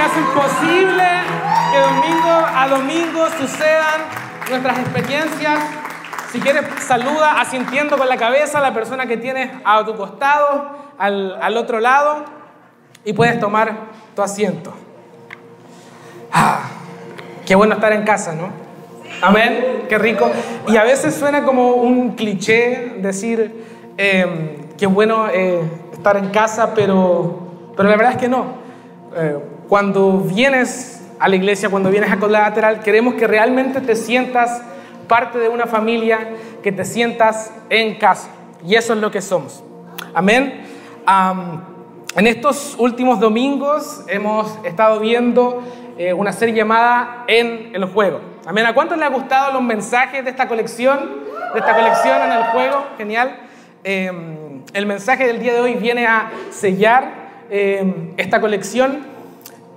que hacen posible que domingo a domingo sucedan nuestras experiencias. Si quieres, saluda asintiendo con la cabeza a la persona que tienes a tu costado, al, al otro lado, y puedes tomar tu asiento. Ah, qué bueno estar en casa, ¿no? Amén, qué rico. Y a veces suena como un cliché decir, eh, qué bueno eh, estar en casa, pero, pero la verdad es que no. Eh, cuando vienes a la iglesia, cuando vienes a colateral, queremos que realmente te sientas parte de una familia, que te sientas en casa. Y eso es lo que somos. Amén. en estos últimos domingos hemos estado viendo eh, una serie llamada En el Juego. Amén. ¿A cuántos les ha gustado los mensajes de esta colección? De esta colección en el juego. Genial. Em, el mensaje del día de hoy viene a sellar em, esta colección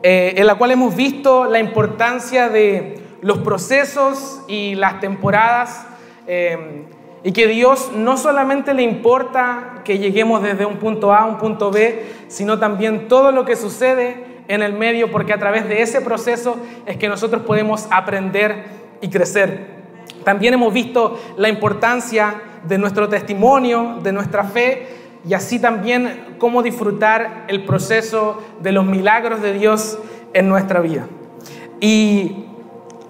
eh, en la cual hemos visto la importancia de los procesos y las temporadas em, y que Dios no solamente le importa que lleguemos desde un punto A a un punto B, sino también todo lo que sucede en el medio, porque a través de ese proceso es que nosotros podemos aprender y crecer. También hemos visto la importancia de nuestro testimonio, de nuestra fe y así también cómo disfrutar el proceso de los milagros de Dios en nuestra vida. Y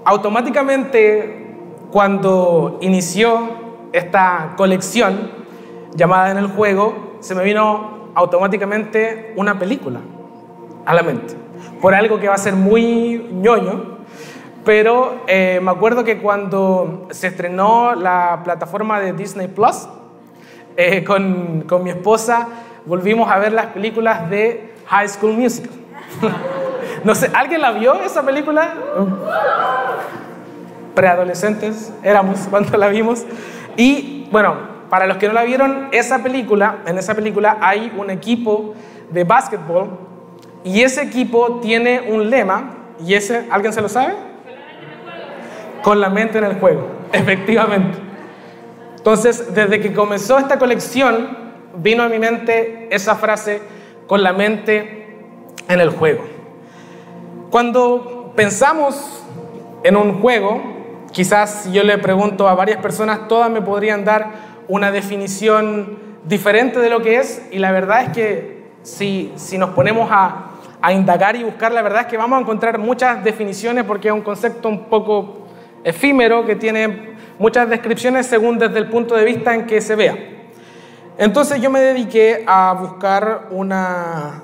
automáticamente cuando inició esta colección llamada en el juego, se me vino automáticamente una película a la mente, por algo que va a ser muy ñoño, pero eh, me acuerdo que cuando se estrenó la plataforma de Disney Plus, eh, con, con, mi esposa volvimos a ver las películas de High School Musical. no sé, ¿alguien la vio esa película? Preadolescentes éramos cuando la vimos. Y bueno, para los que no la vieron, esa película, en esa película hay un equipo de básquetbol y ese equipo tiene un lema y ese, ¿alguien se lo sabe? Con la mente en el juego, efectivamente. Entonces, desde que comenzó esta colección, vino a mi mente esa frase, con la mente en el juego. Cuando pensamos en un juego, quizás yo le pregunto a varias personas, todas me podrían dar una definición diferente de lo que es, y la verdad es que si, si nos ponemos a, a indagar y buscar, la verdad es que vamos a encontrar muchas definiciones porque es un concepto un poco efímero que tiene muchas descripciones según desde el punto de vista en que se vea. Entonces yo me dediqué a buscar una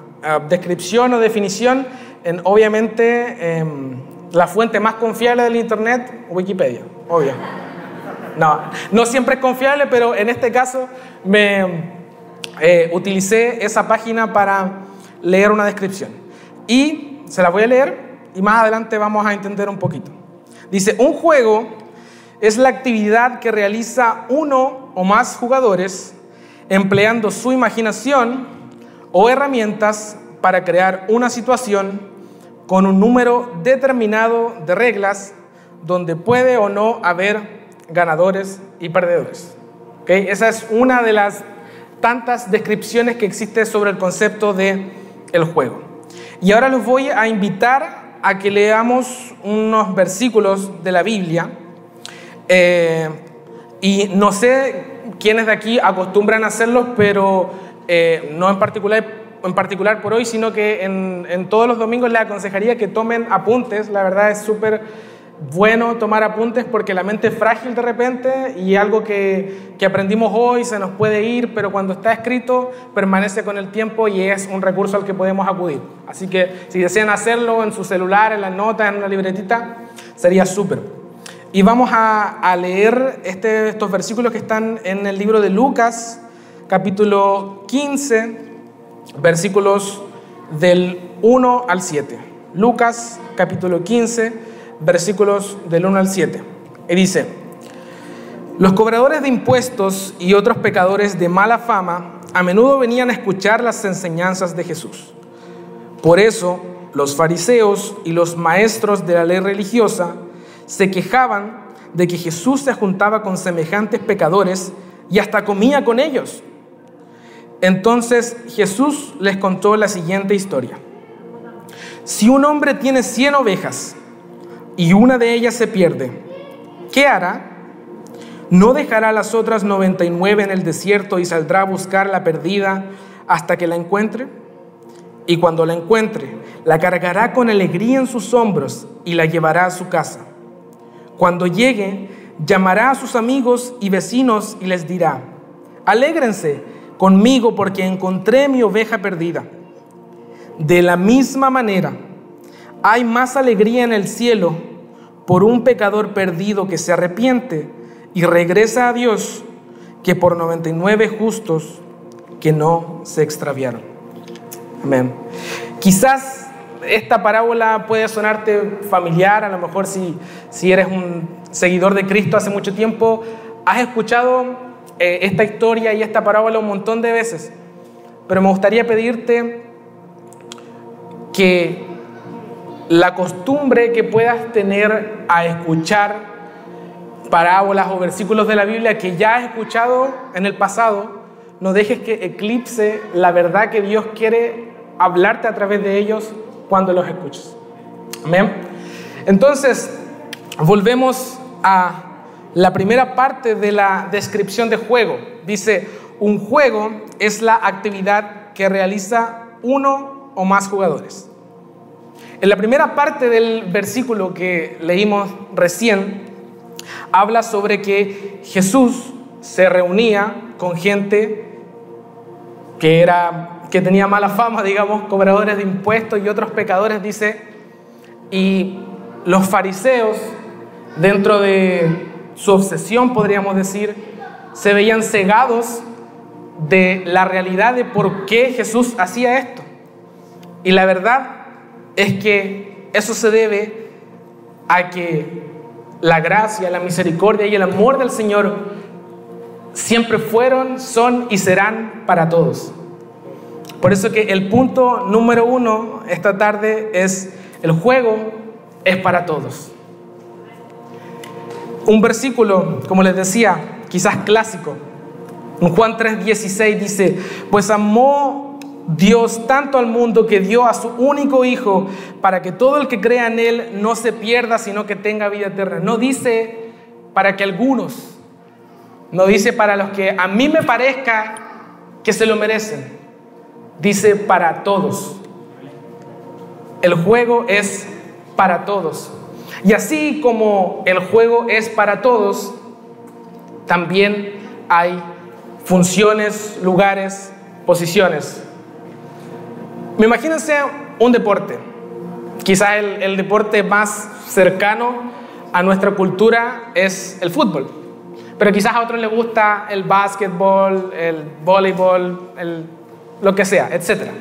descripción o definición en obviamente em, la fuente más confiable del Internet, Wikipedia, obvio. No, no siempre es confiable, pero en este caso me eh, utilicé esa página para leer una descripción. Y se la voy a leer y más adelante vamos a entender un poquito. Dice, un juego es la actividad que realiza uno o más jugadores empleando su imaginación o herramientas para crear una situación con un número determinado de reglas donde puede o no haber ganadores y perdedores. ¿Okay? Esa es una de las tantas descripciones que existe sobre el concepto de el juego. Y ahora los voy a invitar a que leamos unos versículos de la Biblia eh, y no sé quiénes de aquí acostumbran a hacerlo, pero eh, no en particular, en particular por hoy, sino que en, en todos los domingos les aconsejaría que tomen apuntes. La verdad es súper bueno tomar apuntes porque la mente es frágil de repente y algo que, que, aprendimos hoy se nos puede ir, pero cuando está escrito permanece con el tiempo y es un recurso al que podemos acudir. Así que si desean hacerlo en su celular, en las notas, en una libretita, sería súper. Y vamos a, leer este, estos versículos que están en el libro de Lucas, capítulo 15, versículos del 1 al 7. Lucas, capítulo 15, versículos del 1 al 7. Y dice, los cobradores de impuestos y otros pecadores de mala fama a menudo venían a escuchar las enseñanzas de Jesús. Por eso, los fariseos y los maestros de la ley religiosa se quejaban de que Jesús se juntaba con semejantes pecadores y hasta comía con ellos. Entonces Jesús les contó la siguiente historia. Si un hombre tiene cien ovejas y una de ellas se pierde, ¿qué hará? ¿No dejará las otras 99 en el desierto y saldrá a buscar la perdida hasta que la encuentre? Y cuando la encuentre, la cargará con alegría en sus hombros y la llevará a su casa. Cuando llegue, llamará a sus amigos y vecinos y les dirá, alégrense conmigo porque encontré mi oveja perdida. De la misma manera, hay más alegría en el cielo por un pecador perdido que se arrepiente y regresa a Dios que por 99 justos que no se extraviaron. Amén. Quizás esta parábola puede sonarte familiar, a lo mejor si, si eres un seguidor de Cristo hace mucho tiempo, has escuchado eh, esta historia y esta parábola un montón de veces, pero me gustaría pedirte que la costumbre que puedas tener a escuchar parábolas o versículos de la Biblia que ya has escuchado en el pasado, no dejes que eclipse la verdad que Dios quiere hablarte a través de ellos cuando los escuches. Amén. Entonces, volvemos a la primera parte de la descripción de juego. Dice, un juego es la actividad que realiza uno o más jugadores. En la primera parte del versículo que leímos recién, habla sobre que Jesús se reunía con gente que, era, que tenía mala fama, digamos, cobradores de impuestos y otros pecadores, dice, y los fariseos, dentro de su obsesión, podríamos decir, se veían cegados de la realidad de por qué Jesús hacía esto. Y la verdad es que eso se debe a que la gracia, la misericordia y el amor del Señor siempre fueron, son y serán para todos. Por eso que el punto número uno esta tarde es el juego es para todos. Un versículo, como les decía, quizás clásico. En Juan 3:16 dice, pues amó Dios tanto al mundo que dio a su único Hijo para que todo el que crea en Él no se pierda, sino que tenga vida eterna. No dice para que algunos, no dice para los que a mí me parezca que se lo merecen, dice para todos. El juego es para todos. Y así como el juego es para todos, también hay funciones, lugares, posiciones me imagínense un deporte, quizá el, deporte más cercano a nuestra cultura es el fútbol, pero quizás a otros les gusta el básquetbol, el voleibol, el, lo que sea, etc.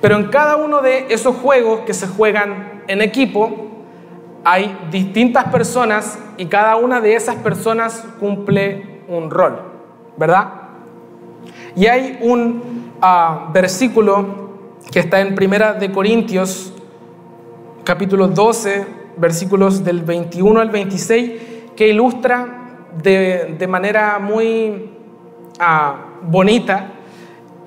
Pero en cada uno de esos juegos que se juegan en equipo, hay distintas personas y cada una de esas personas cumple un rol, ¿verdad? Y hay un ah, versículo que está en Primera de Corintios, capítulo 12, versículos del 21 al 26, que ilustra de, manera muy ah, bonita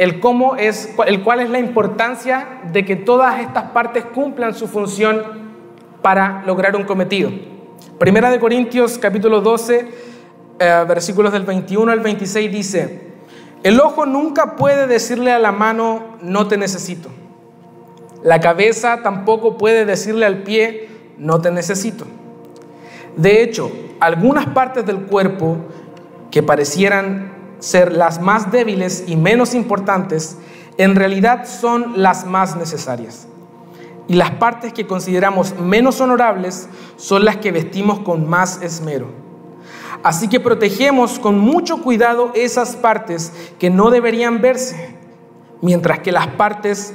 el cómo es, el cuál es la importancia de que todas estas partes cumplan su función para lograr un cometido. Primera de Corintios, capítulo 12, eh, versículos del 21 al 26 dice, el ojo nunca puede decirle a la mano, no te necesito. La cabeza tampoco puede decirle al pie, no te necesito. De hecho, algunas partes del cuerpo que parecieran ser las más débiles y menos importantes, en realidad son las más necesarias. Y las partes que consideramos menos honorables son las que vestimos con más esmero. Así que protegemos con mucho cuidado esas partes que no deberían verse, mientras que las partes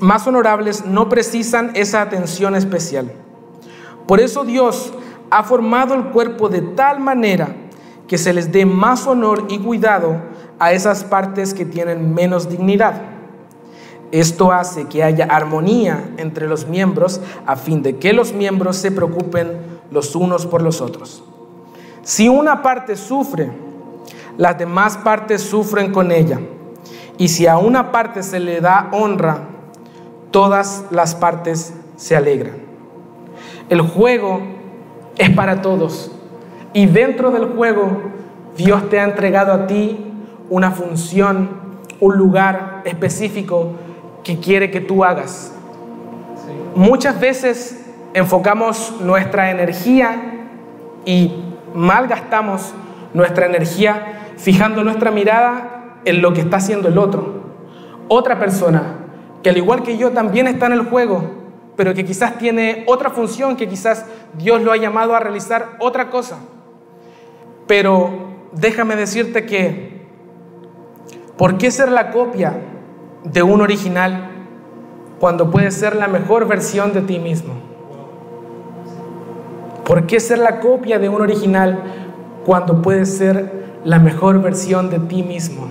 más honorables no precisan esa atención especial. Por eso Dios ha formado el cuerpo de tal manera que se les dé más honor y cuidado a esas partes que tienen menos dignidad. Esto hace que haya armonía entre los miembros a fin de que los miembros se preocupen los unos por los otros. Si una parte sufre, las demás partes sufren con ella. Y si a una parte se le da honra, todas las partes se alegran. El juego es para todos. Y dentro del juego, Dios te ha entregado a ti una función, un lugar específico que quiere que tú hagas. Muchas veces enfocamos nuestra energía y malgastamos nuestra energía fijando nuestra mirada en lo que está haciendo el otro. Otra persona que al igual que yo también está en el juego, pero que quizás tiene otra función, que quizás Dios lo ha llamado a realizar otra cosa. Pero déjame decirte que, ¿por qué ser la copia de un original cuando puedes ser la mejor versión de ti mismo? ¿Por qué ser la copia de un original cuando puedes ser la mejor versión de ti mismo?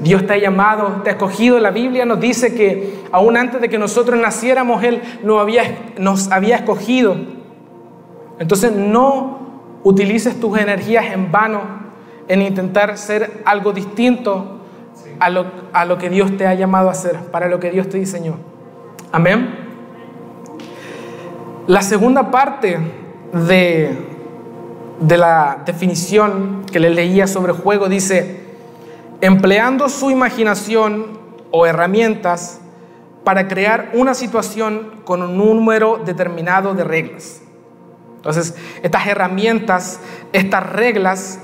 Dios te ha llamado, te ha escogido. La Biblia nos dice que aún antes de que nosotros naciéramos, Él nos había, nos había escogido. Entonces no utilices tus energías en vano en intentar ser algo distinto a lo, a lo que Dios te ha llamado a hacer, para lo que Dios te diseñó. Amén. La segunda parte de, de la definición que le leía sobre juego dice, empleando su imaginación o herramientas para crear una situación con un número determinado de reglas. Entonces, estas herramientas, estas reglas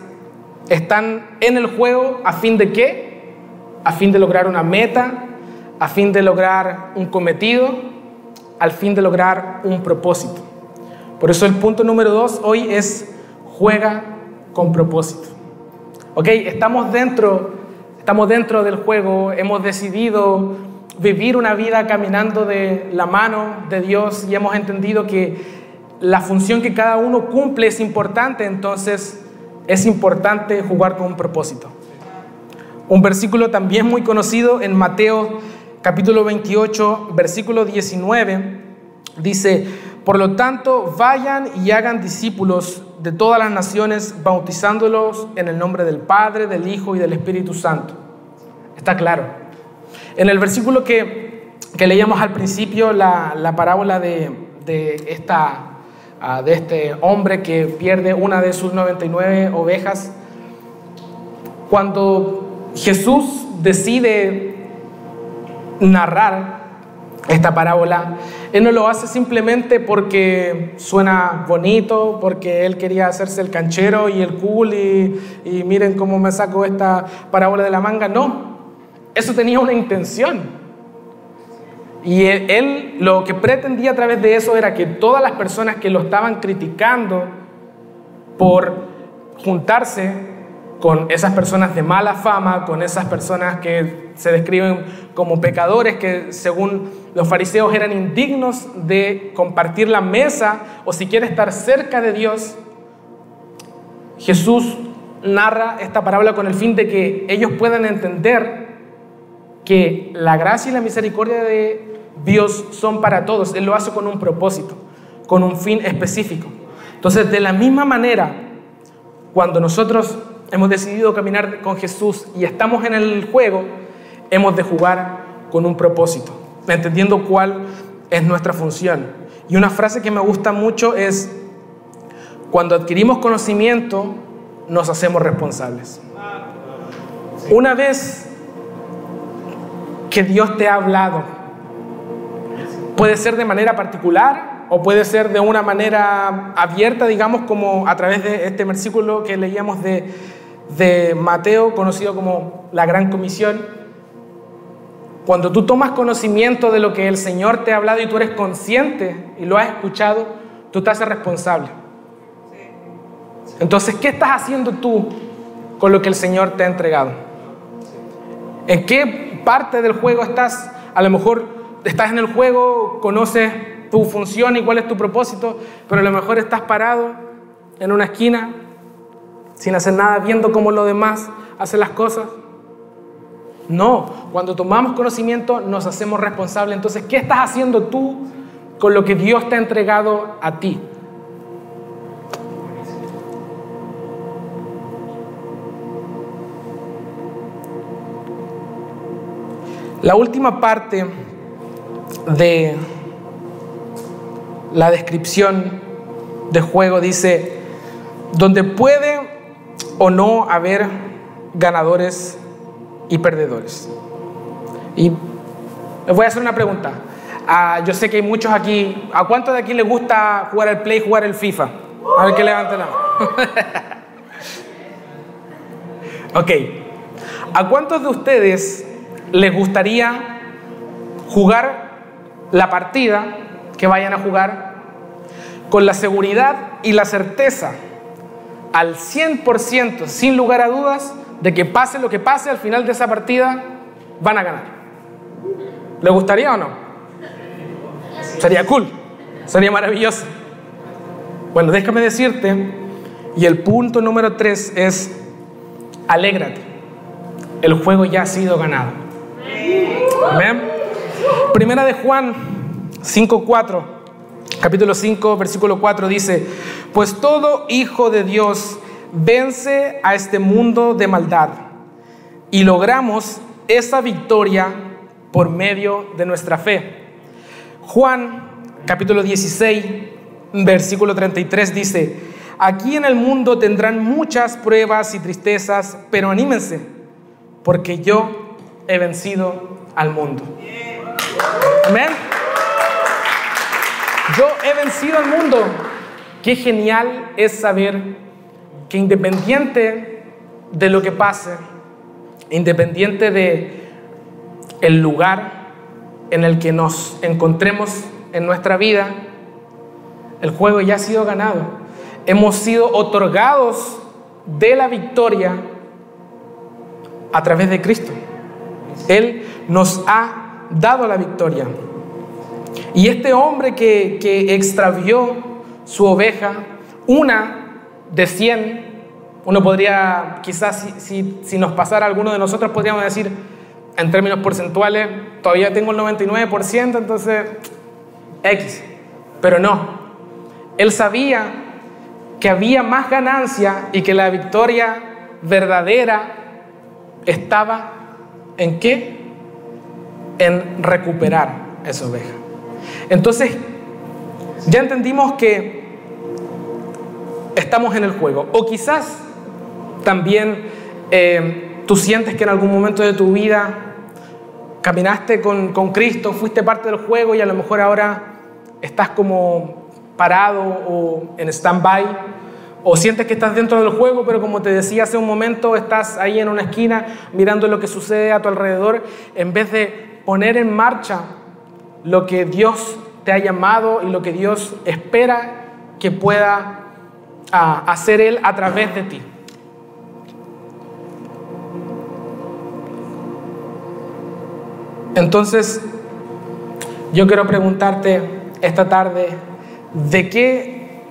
están en el juego a fin de qué? A fin de lograr una meta, a fin de lograr un cometido, al fin de lograr un propósito. Por eso el punto número dos hoy es juega con propósito. Ok, estamos dentro Estamos dentro del juego, hemos decidido vivir una vida caminando de la mano de Dios y hemos entendido que la función que cada uno cumple es importante, entonces es importante jugar con un propósito. Un versículo también muy conocido en Mateo capítulo 28, versículo 19, dice, por lo tanto, vayan y hagan discípulos de todas las naciones, bautizándolos en el nombre del Padre, del Hijo y del Espíritu Santo. Está claro. En el versículo que, leíamos al principio, la, parábola de, esta, de este hombre que pierde una de sus 99 ovejas, cuando Jesús decide narrar esta parábola, Él no lo hace simplemente porque suena bonito, porque Él quería hacerse el canchero y el cool y, y miren cómo me saco esta parábola de la manga. No, eso tenía una intención. Y él, lo que pretendía a través de eso era que todas las personas que lo estaban criticando por juntarse con esas personas de mala fama, con esas personas que se describen como pecadores, que según los fariseos eran indignos de compartir la mesa o siquiera estar cerca de Dios, Jesús narra esta parábola con el fin de que ellos puedan entender que la gracia y la misericordia de Dios son para todos. Él lo hace con un propósito, con un fin específico. Entonces, de la misma manera, cuando nosotros hemos decidido caminar con Jesús y estamos en el juego, hemos de jugar con un propósito, entendiendo cuál es nuestra función. Y una frase que me gusta mucho es, cuando adquirimos conocimiento, nos hacemos responsables. Una vez que Dios te ha hablado. Puede ser de manera particular o puede ser de una manera abierta, digamos, como a través de este versículo que leíamos de, Mateo, conocido como la Gran Comisión. Cuando tú tomas conocimiento de lo que el Señor te ha hablado y tú eres consciente y lo has escuchado, tú te haces responsable. Entonces, ¿qué estás haciendo tú con lo que el Señor te ha entregado? ¿En qué parte del juego estás, a lo mejor estás en el juego, conoces tu función y cuál es tu propósito, pero a lo mejor estás parado en una esquina sin hacer nada, viendo cómo los demás hacen las cosas. No, cuando tomamos conocimiento nos hacemos responsables. Entonces, ¿qué estás haciendo tú con lo que Dios te ha entregado a ti? La última parte de la descripción de juego dice, donde puede o no haber ganadores y perdedores. Y les voy a hacer una pregunta. Ah, yo sé que hay muchos aquí. ¿A cuántos de aquí les gusta jugar el Play, jugar el FIFA? A ver que levanten la mano. ok. ¿A cuántos de ustedes les gustaría jugar la partida que vayan a jugar con la seguridad y la certeza al 100%, sin lugar a dudas, de que pase lo que pase, al final de esa partida van a ganar? ¿Le gustaría o no? Sería cool, sería maravilloso. Bueno, déjame decirte, y el punto número tres es, alégrate, el juego ya ha sido ganado. Amén. Primera de Juan 5.4, capítulo 5, versículo 4 dice, pues todo hijo de Dios vence a este mundo de maldad y logramos esa victoria por medio de nuestra fe. Juan capítulo 16, versículo 33 dice, aquí en el mundo tendrán muchas pruebas y tristezas, pero anímense, porque yo he vencido al mundo. Amén. Yo he vencido al mundo. Qué genial es saber que independiente de lo que pase, independiente de el lugar en el que nos encontremos en nuestra vida, el juego ya ha sido ganado. Hemos sido otorgados de la victoria a través de Cristo. Él nos ha dado la victoria. Y este hombre que, que extravió su oveja, una de cien, uno podría, quizás si, si, nos pasara alguno de nosotros, podríamos decir, en términos porcentuales, todavía tengo el 99%, entonces X. Pero no, él sabía que había más ganancia y que la victoria verdadera estaba en qué? En recuperar esa oveja. Entonces, ya entendimos que estamos en el juego. O quizás también eh, tú sientes que en algún momento de tu vida caminaste con, con Cristo, fuiste parte del juego y a lo mejor ahora estás como parado o en stand-by, o sientes que estás dentro del juego, pero como te decía hace un momento, estás ahí en una esquina mirando lo que sucede a tu alrededor, en vez de poner en marcha lo que Dios te ha llamado y lo que Dios espera que pueda ah, hacer Él a través de ti. Entonces, yo quiero preguntarte esta tarde, ¿de qué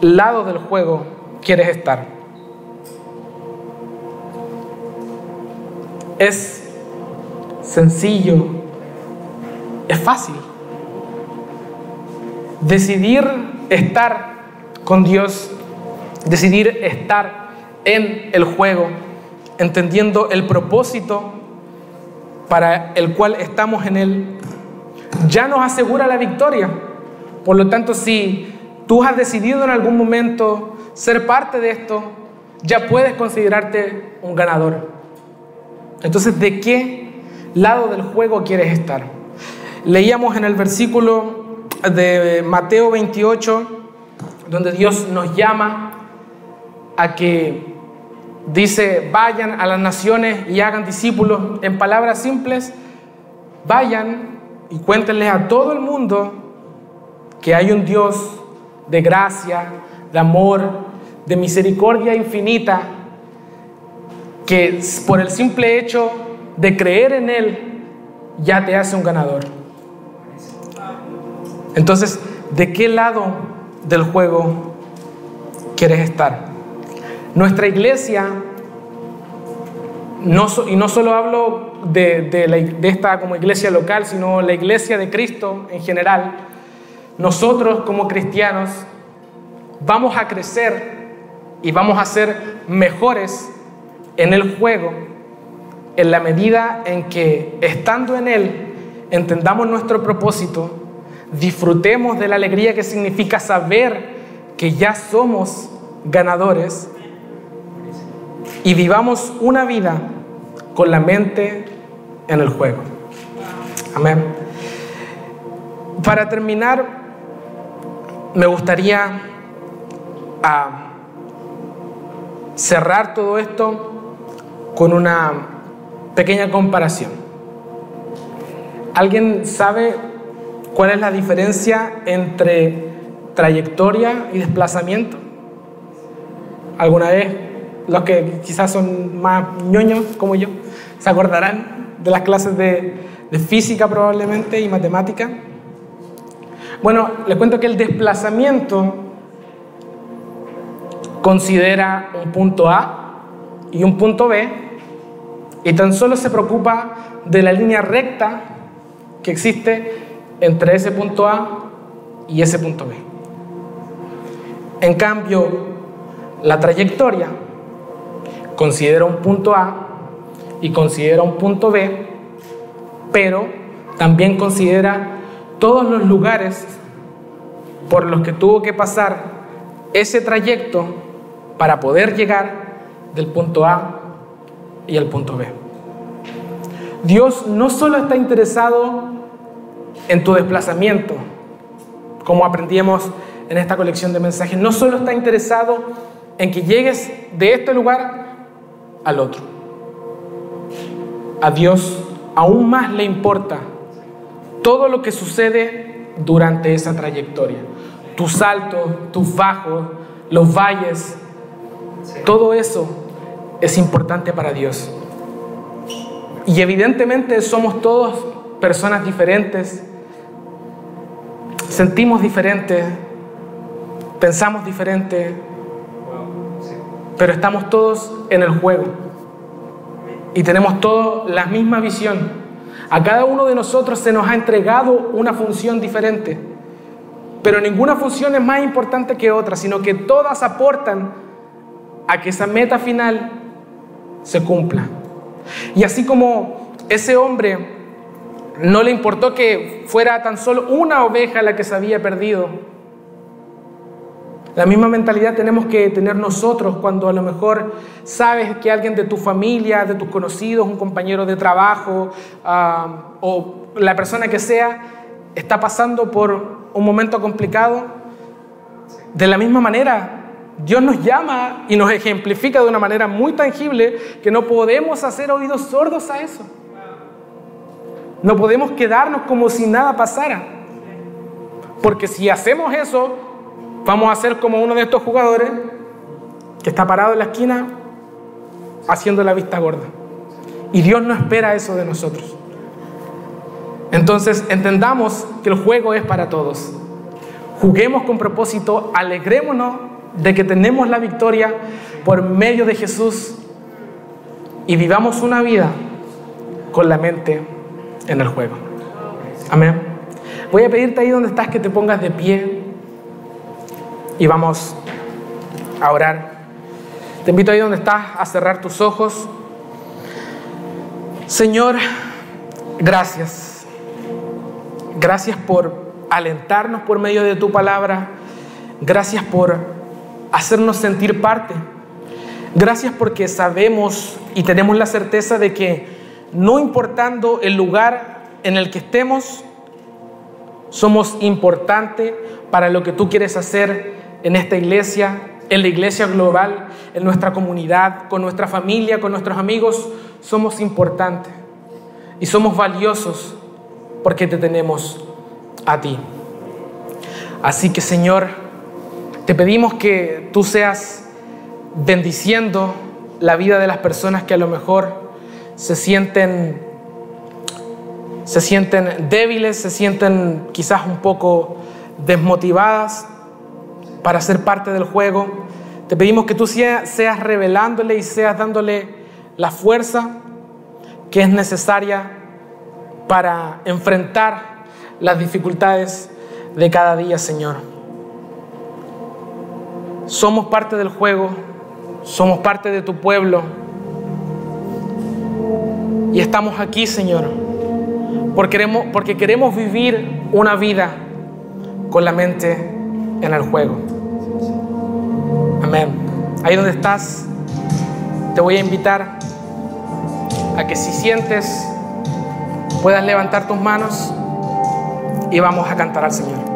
lado del juego quieres estar? Es sencillo, es fácil. Decidir estar con Dios, decidir estar en el juego, entendiendo el propósito para el cual estamos en él, ya nos asegura la victoria. Por lo tanto, si tú has decidido en algún momento ser parte de esto, ya puedes considerarte un ganador. Entonces, ¿de qué lado del juego quieres estar? Leíamos en el versículo de Mateo 28, donde Dios nos llama a que dice, vayan a las naciones y hagan discípulos. En palabras simples, vayan y cuéntenles a todo el mundo que hay un Dios de gracia, de amor, de misericordia infinita, que por el simple hecho de creer en Él ya te hace un ganador. Entonces, ¿de qué lado del juego quieres estar? Nuestra iglesia, no, y no solo hablo de, de esta como iglesia local, sino la iglesia de Cristo en general, nosotros como cristianos vamos a crecer y vamos a ser mejores en el juego en la medida en que estando en Él entendamos nuestro propósito, disfrutemos de la alegría que significa saber que ya somos ganadores y vivamos una vida con la mente en el juego. Amén. Para terminar, me gustaría ah, cerrar todo esto con una pequeña comparación. ¿Alguien sabe cuál es la diferencia entre trayectoria y desplazamiento? ¿Alguna vez los que quizás son más ñoños como yo se acordarán de las clases de, de física probablemente y matemática? Bueno, les cuento que el desplazamiento considera un punto A y un punto B y tan solo se preocupa de la línea recta que existe entre ese punto A y ese punto B. En cambio, la trayectoria considera un punto A y considera un punto B, pero también considera todos los lugares por los que tuvo que pasar ese trayecto para poder llegar del punto A y al punto B. Dios no solo está interesado en tu desplazamiento, como aprendíamos en esta colección de mensajes, no solo está interesado en que llegues de este lugar al otro. A Dios aún más le importa todo lo que sucede durante esa trayectoria. Tus saltos, tus bajos, los valles, todo eso es importante para Dios. Y evidentemente somos todos personas diferentes, sentimos diferente, pensamos diferente, pero estamos todos en el juego y tenemos todos la misma visión. A cada uno de nosotros se nos ha entregado una función diferente, pero ninguna función es más importante que otra, sino que todas aportan a que esa meta final se cumpla. Y así como ese hombre no le importó que fuera tan solo una oveja la que se había perdido, la misma mentalidad tenemos que tener nosotros cuando a lo mejor sabes que alguien de tu familia, de tus conocidos, un compañero de trabajo o la persona que sea está pasando por un momento complicado. De la misma manera, Dios nos llama y nos ejemplifica de una manera muy tangible que no podemos hacer oídos sordos a eso. No podemos quedarnos como si nada pasara. Porque si hacemos eso, vamos a ser como uno de estos jugadores que está parado en la esquina haciendo la vista gorda. Y Dios no espera eso de nosotros. Entonces entendamos que el juego es para todos. Juguemos con propósito, alegrémonos de que tenemos la victoria por medio de Jesús y vivamos una vida con la mente en el juego. Amén. Voy a pedirte ahí donde estás que te pongas de pie y vamos a orar. Te invito ahí donde estás a cerrar tus ojos. Señor, gracias. Gracias por alentarnos por medio de tu palabra. Gracias por hacernos sentir parte. Gracias porque sabemos y tenemos la certeza de que no importando el lugar en el que estemos, somos importantes para lo que tú quieres hacer en esta iglesia, en la iglesia global, en nuestra comunidad, con nuestra familia, con nuestros amigos. Somos importantes y somos valiosos porque te tenemos a ti. Así que Señor, te pedimos que tú seas bendiciendo la vida de las personas que a lo mejor se sienten se sienten débiles, se sienten quizás un poco desmotivadas para ser parte del juego. Te pedimos que tú seas revelándole y seas dándole la fuerza que es necesaria para enfrentar las dificultades de cada día, Señor. Somos parte del juego, somos parte de tu pueblo. Y estamos aquí, Señor, porque queremos, porque queremos vivir una vida con la mente en el juego. Amén. Ahí donde estás, te voy a invitar a que si sientes, puedas levantar tus manos y vamos a cantar al Señor.